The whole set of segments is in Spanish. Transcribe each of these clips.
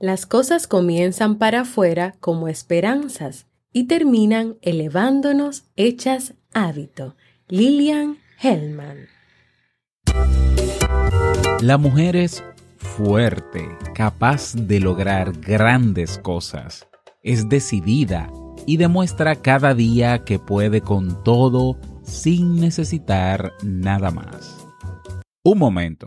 Las cosas comienzan para afuera como esperanzas y terminan elevándonos hechas hábito. Lilian Hellman. La mujer es fuerte, capaz de lograr grandes cosas. Es decidida y demuestra cada día que puede con todo sin necesitar nada más. Un momento.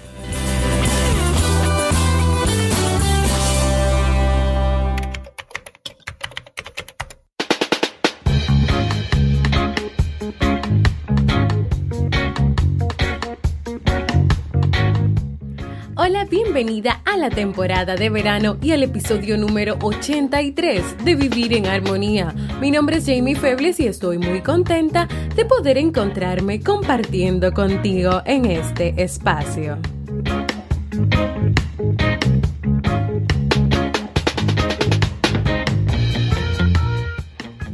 Bienvenida a la temporada de verano y al episodio número 83 de Vivir en Armonía. Mi nombre es Jamie Febles y estoy muy contenta de poder encontrarme compartiendo contigo en este espacio.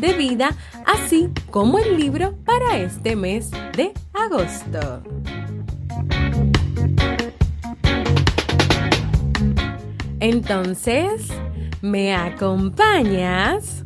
de vida, así como el libro para este mes de agosto. Entonces, ¿me acompañas?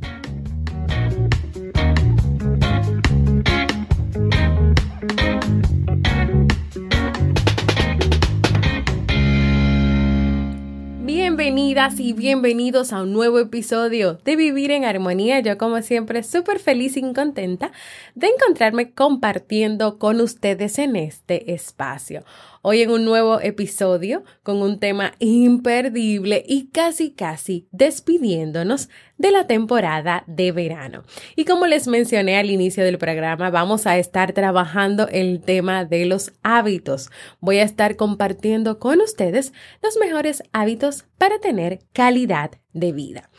Bienvenidas y bienvenidos a un nuevo episodio de Vivir en Armonía. Yo como siempre súper feliz y contenta de encontrarme compartiendo con ustedes en este espacio. Hoy en un nuevo episodio con un tema imperdible y casi casi despidiéndonos de la temporada de verano. Y como les mencioné al inicio del programa, vamos a estar trabajando el tema de los hábitos. Voy a estar compartiendo con ustedes los mejores hábitos para tener calidad de vida.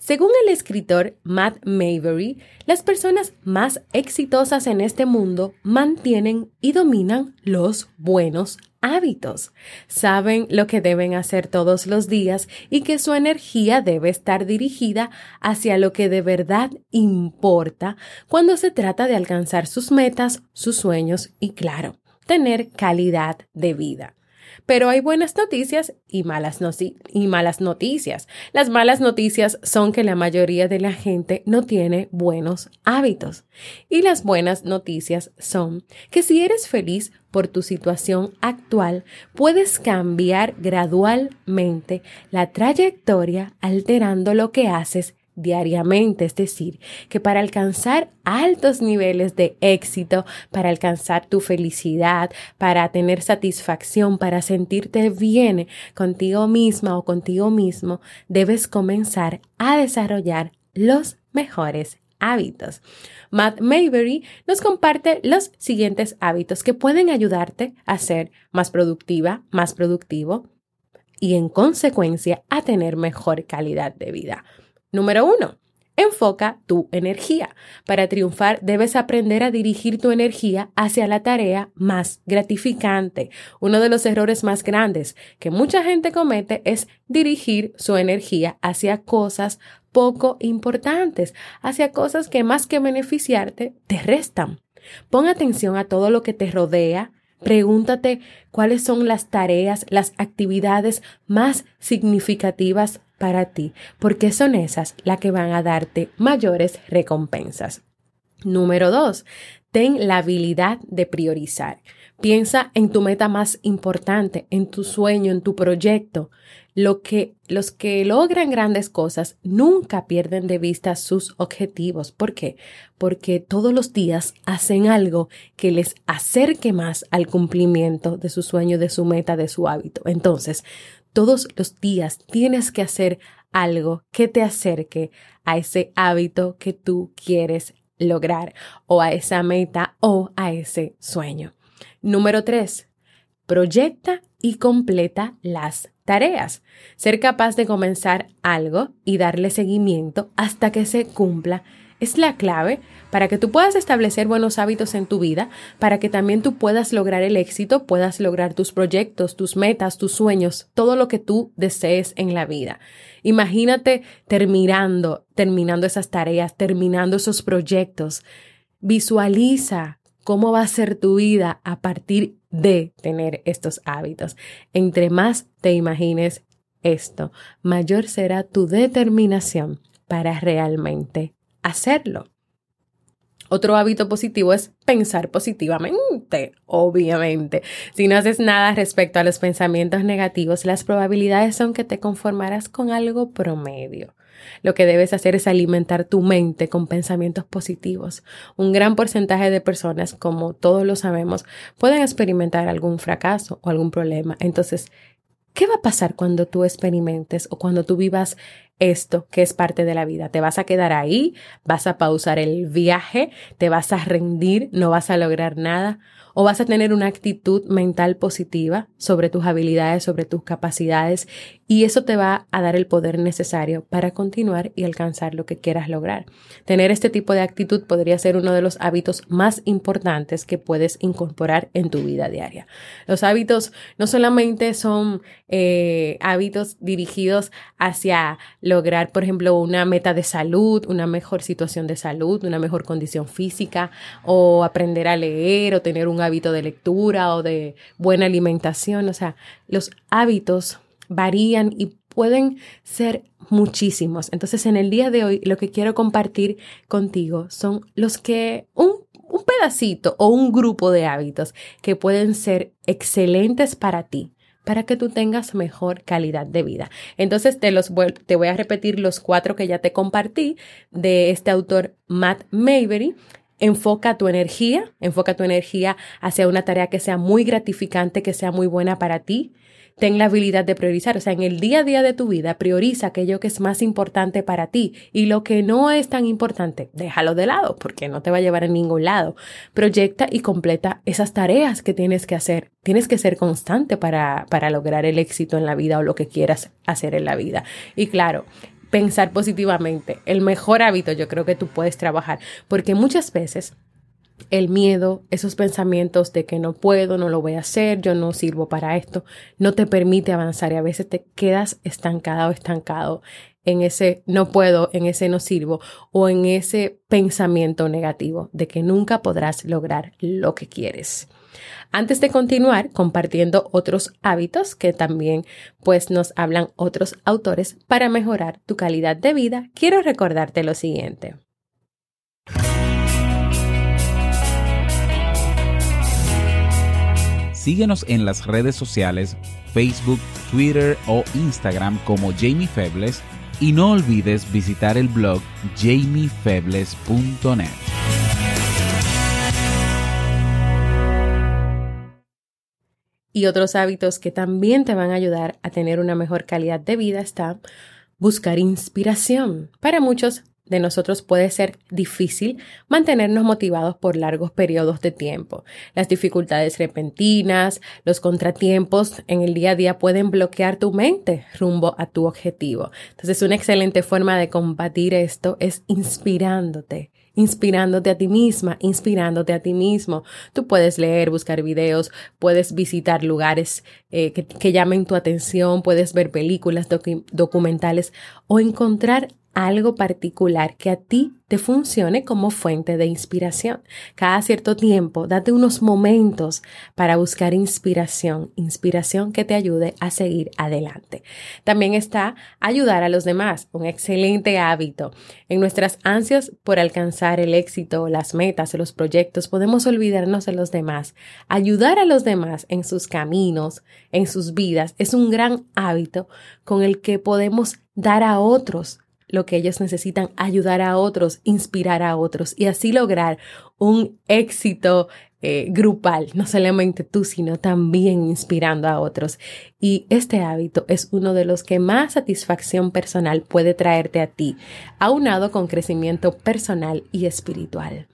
Según el escritor Matt Maybury, las personas más exitosas en este mundo mantienen y dominan los buenos hábitos. Saben lo que deben hacer todos los días y que su energía debe estar dirigida hacia lo que de verdad importa cuando se trata de alcanzar sus metas, sus sueños y, claro, tener calidad de vida. Pero hay buenas noticias y malas, y malas noticias. Las malas noticias son que la mayoría de la gente no tiene buenos hábitos. Y las buenas noticias son que si eres feliz por tu situación actual, puedes cambiar gradualmente la trayectoria alterando lo que haces diariamente, es decir, que para alcanzar altos niveles de éxito, para alcanzar tu felicidad, para tener satisfacción, para sentirte bien contigo misma o contigo mismo, debes comenzar a desarrollar los mejores hábitos. Matt Maybury nos comparte los siguientes hábitos que pueden ayudarte a ser más productiva, más productivo y en consecuencia a tener mejor calidad de vida. Número uno, enfoca tu energía. Para triunfar debes aprender a dirigir tu energía hacia la tarea más gratificante. Uno de los errores más grandes que mucha gente comete es dirigir su energía hacia cosas poco importantes, hacia cosas que más que beneficiarte te restan. Pon atención a todo lo que te rodea, Pregúntate cuáles son las tareas, las actividades más significativas para ti, porque son esas las que van a darte mayores recompensas. Número dos, Ten la habilidad de priorizar. Piensa en tu meta más importante, en tu sueño, en tu proyecto. Lo que, los que logran grandes cosas nunca pierden de vista sus objetivos. ¿Por qué? Porque todos los días hacen algo que les acerque más al cumplimiento de su sueño, de su meta, de su hábito. Entonces, todos los días tienes que hacer algo que te acerque a ese hábito que tú quieres lograr o a esa meta o a ese sueño. Número tres, proyecta y completa las tareas. Ser capaz de comenzar algo y darle seguimiento hasta que se cumpla es la clave para que tú puedas establecer buenos hábitos en tu vida, para que también tú puedas lograr el éxito, puedas lograr tus proyectos, tus metas, tus sueños, todo lo que tú desees en la vida. Imagínate terminando, terminando esas tareas, terminando esos proyectos. Visualiza cómo va a ser tu vida a partir de tener estos hábitos. Entre más te imagines esto, mayor será tu determinación para realmente hacerlo. Otro hábito positivo es pensar positivamente, obviamente. Si no haces nada respecto a los pensamientos negativos, las probabilidades son que te conformarás con algo promedio. Lo que debes hacer es alimentar tu mente con pensamientos positivos. Un gran porcentaje de personas, como todos lo sabemos, pueden experimentar algún fracaso o algún problema. Entonces, ¿qué va a pasar cuando tú experimentes o cuando tú vivas esto que es parte de la vida? ¿Te vas a quedar ahí? ¿Vas a pausar el viaje? ¿Te vas a rendir? ¿No vas a lograr nada? o vas a tener una actitud mental positiva sobre tus habilidades, sobre tus capacidades y eso te va a dar el poder necesario para continuar y alcanzar lo que quieras lograr. Tener este tipo de actitud podría ser uno de los hábitos más importantes que puedes incorporar en tu vida diaria. Los hábitos no solamente son eh, hábitos dirigidos hacia lograr, por ejemplo, una meta de salud, una mejor situación de salud, una mejor condición física o aprender a leer o tener un hábito de lectura o de buena alimentación. O sea, los hábitos varían y pueden ser muchísimos. Entonces, en el día de hoy, lo que quiero compartir contigo son los que un, un pedacito o un grupo de hábitos que pueden ser excelentes para ti para que tú tengas mejor calidad de vida. Entonces te los te voy a repetir los cuatro que ya te compartí de este autor Matt Mavery Enfoca tu energía, enfoca tu energía hacia una tarea que sea muy gratificante, que sea muy buena para ti. Ten la habilidad de priorizar, o sea, en el día a día de tu vida, prioriza aquello que es más importante para ti y lo que no es tan importante, déjalo de lado porque no te va a llevar a ningún lado. Proyecta y completa esas tareas que tienes que hacer. Tienes que ser constante para, para lograr el éxito en la vida o lo que quieras hacer en la vida. Y claro, pensar positivamente, el mejor hábito yo creo que tú puedes trabajar, porque muchas veces el miedo, esos pensamientos de que no puedo, no lo voy a hacer, yo no sirvo para esto, no te permite avanzar y a veces te quedas estancada o estancado en ese no puedo, en ese no sirvo o en ese pensamiento negativo de que nunca podrás lograr lo que quieres. Antes de continuar compartiendo otros hábitos que también pues nos hablan otros autores para mejorar tu calidad de vida, quiero recordarte lo siguiente. Síguenos en las redes sociales Facebook, Twitter o Instagram como Jamie Febles y no olvides visitar el blog jamiefebles.net. y otros hábitos que también te van a ayudar a tener una mejor calidad de vida está buscar inspiración. Para muchos de nosotros puede ser difícil mantenernos motivados por largos periodos de tiempo. Las dificultades repentinas, los contratiempos en el día a día pueden bloquear tu mente rumbo a tu objetivo. Entonces, una excelente forma de combatir esto es inspirándote inspirándote a ti misma, inspirándote a ti mismo. Tú puedes leer, buscar videos, puedes visitar lugares eh, que, llamen tu atención, puedes ver películas, documentales o encontrar algo particular que a ti te funcione como fuente de inspiración. Cada cierto tiempo, date unos momentos para buscar inspiración, inspiración que te ayude a seguir adelante. También está ayudar a los demás, un excelente hábito. En nuestras ansias por alcanzar el éxito, las metas, los proyectos, podemos olvidarnos de los demás. Ayudar a los demás en sus caminos, en sus vidas, es un gran hábito con el que podemos dar a otros lo que ellos necesitan, ayudar a otros, inspirar a otros y así lograr un éxito eh, grupal, no solamente tú, sino también inspirando a otros. Y este hábito es uno de los que más satisfacción personal puede traerte a ti, aunado con crecimiento personal y espiritual.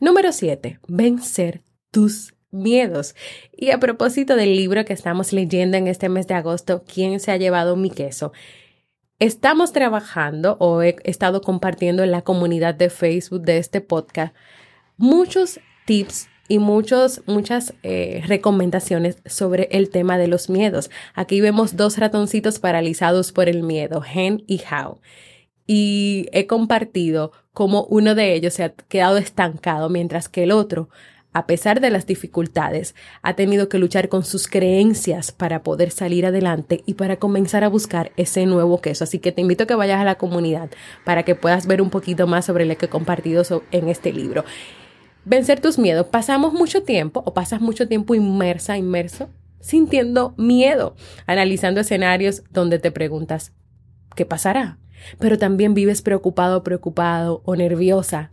Número 7. Vencer tus miedos. Y a propósito del libro que estamos leyendo en este mes de agosto, ¿Quién se ha llevado mi queso? Estamos trabajando o he estado compartiendo en la comunidad de Facebook de este podcast muchos tips y muchos, muchas eh, recomendaciones sobre el tema de los miedos. Aquí vemos dos ratoncitos paralizados por el miedo, Hen y How. Y he compartido cómo uno de ellos se ha quedado estancado mientras que el otro a pesar de las dificultades, ha tenido que luchar con sus creencias para poder salir adelante y para comenzar a buscar ese nuevo queso. Así que te invito a que vayas a la comunidad para que puedas ver un poquito más sobre lo que he compartido en este libro. Vencer tus miedos. Pasamos mucho tiempo o pasas mucho tiempo inmersa, inmerso, sintiendo miedo, analizando escenarios donde te preguntas, ¿qué pasará? Pero también vives preocupado, preocupado o nerviosa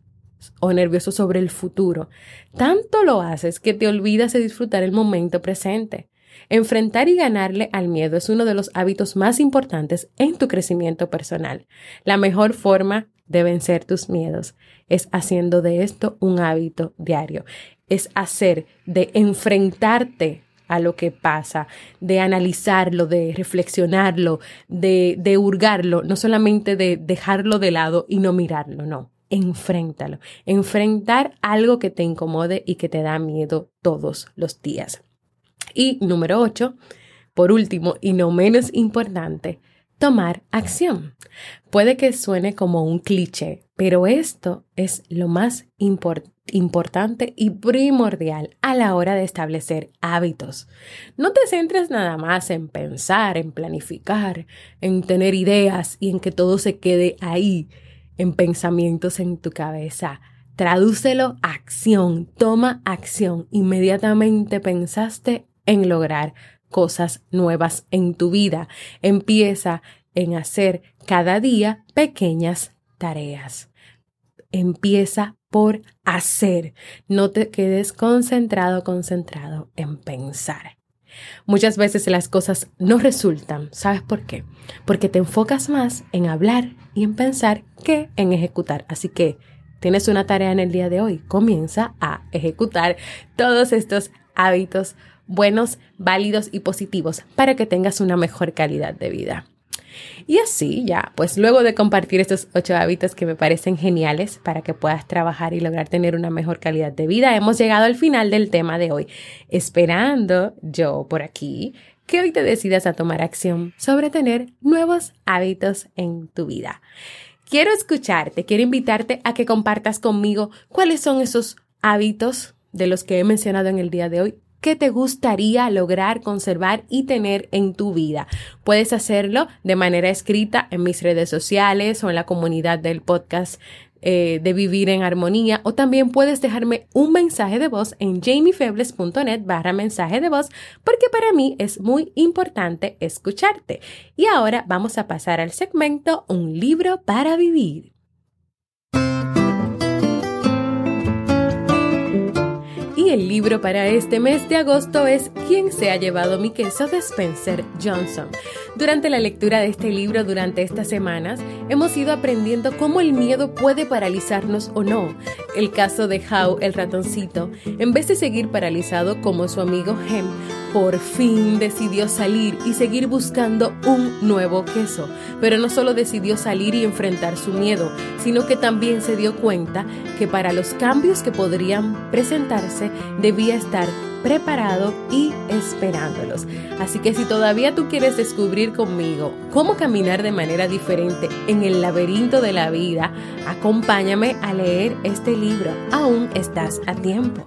o nervioso sobre el futuro. Tanto lo haces que te olvidas de disfrutar el momento presente. Enfrentar y ganarle al miedo es uno de los hábitos más importantes en tu crecimiento personal. La mejor forma de vencer tus miedos es haciendo de esto un hábito diario. Es hacer de enfrentarte a lo que pasa, de analizarlo, de reflexionarlo, de, de hurgarlo, no solamente de dejarlo de lado y no mirarlo, no enfréntalo. Enfrentar algo que te incomode y que te da miedo todos los días. Y número 8, por último y no menos importante, tomar acción. Puede que suene como un cliché, pero esto es lo más importante y primordial a la hora de establecer hábitos. No te centres nada más en pensar, en planificar, en tener ideas y en que todo se quede ahí en pensamientos en tu cabeza. Tradúcelo a acción, toma acción. Inmediatamente pensaste en lograr cosas nuevas en tu vida. Empieza en hacer cada día pequeñas tareas. Empieza por hacer. No te quedes concentrado, concentrado en pensar. Muchas veces las cosas no resultan. ¿Sabes por qué? Porque te enfocas más en hablar y en pensar que en ejecutar. Así que tienes una tarea en el día de hoy. Comienza a ejecutar todos estos hábitos buenos, válidos y positivos para que tengas una mejor calidad de vida. Y así ya, pues luego de compartir estos ocho hábitos que me parecen geniales para que puedas trabajar y lograr tener una mejor calidad de vida, hemos llegado al final del tema de hoy, esperando yo por aquí que hoy te decidas a tomar acción sobre tener nuevos hábitos en tu vida. Quiero escucharte, quiero invitarte a que compartas conmigo cuáles son esos hábitos de los que he mencionado en el día de hoy ¿Qué te gustaría lograr, conservar y tener en tu vida. Puedes hacerlo de manera escrita en mis redes sociales o en la comunidad del podcast eh, de Vivir en Armonía o también puedes dejarme un mensaje de voz en jamiefebles.net barra mensaje de voz porque para mí es muy importante escucharte. Y ahora vamos a pasar al segmento Un libro para vivir. el libro para este mes de agosto es ¿Quién se ha llevado mi queso? de Spencer Johnson. Durante la lectura de este libro durante estas semanas, hemos ido aprendiendo cómo el miedo puede paralizarnos o no. El caso de How, el ratoncito, en vez de seguir paralizado como su amigo Hem, por fin decidió salir y seguir buscando un nuevo queso. Pero no solo decidió salir y enfrentar su miedo, sino que también se dio cuenta que para los cambios que podrían presentarse debía estar preparado y esperándolos. Así que si todavía tú quieres descubrir conmigo cómo caminar de manera diferente en el laberinto de la vida, acompáñame a leer este libro. Aún estás a tiempo.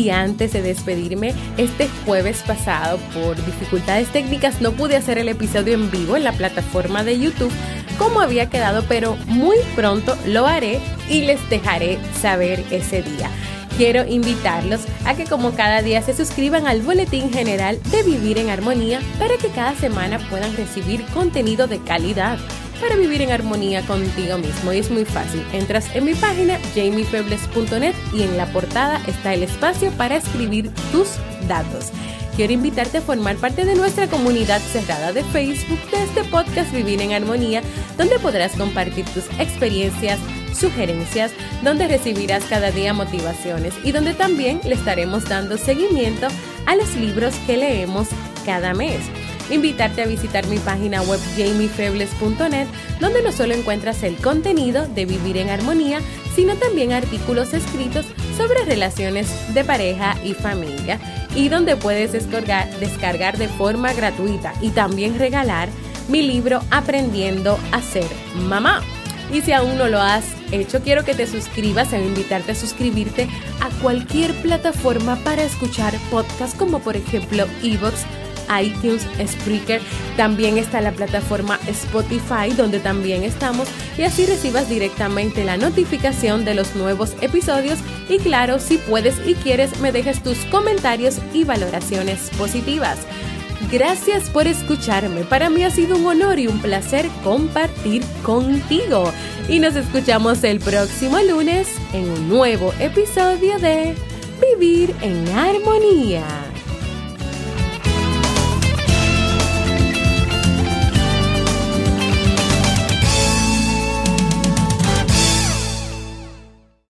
Y antes de despedirme, este jueves pasado por dificultades técnicas no pude hacer el episodio en vivo en la plataforma de YouTube como había quedado, pero muy pronto lo haré y les dejaré saber ese día. Quiero invitarlos a que como cada día se suscriban al Boletín General de Vivir en Armonía para que cada semana puedan recibir contenido de calidad para vivir en armonía contigo mismo. Y es muy fácil. Entras en mi página jamiefebles.net y en la portada está el espacio para escribir tus datos. Quiero invitarte a formar parte de nuestra comunidad cerrada de Facebook de este podcast Vivir en Armonía, donde podrás compartir tus experiencias, sugerencias, donde recibirás cada día motivaciones y donde también le estaremos dando seguimiento a los libros que leemos cada mes invitarte a visitar mi página web jamiefebles.net, donde no solo encuentras el contenido de Vivir en Armonía, sino también artículos escritos sobre relaciones de pareja y familia, y donde puedes descargar, descargar de forma gratuita y también regalar mi libro Aprendiendo a ser mamá. Y si aún no lo has hecho, quiero que te suscribas e invitarte a suscribirte a cualquier plataforma para escuchar podcasts como por ejemplo Evox, iTunes, Spreaker, también está la plataforma Spotify donde también estamos y así recibas directamente la notificación de los nuevos episodios y claro, si puedes y quieres me dejes tus comentarios y valoraciones positivas. Gracias por escucharme. Para mí ha sido un honor y un placer compartir contigo. Y nos escuchamos el próximo lunes en un nuevo episodio de Vivir en Armonía.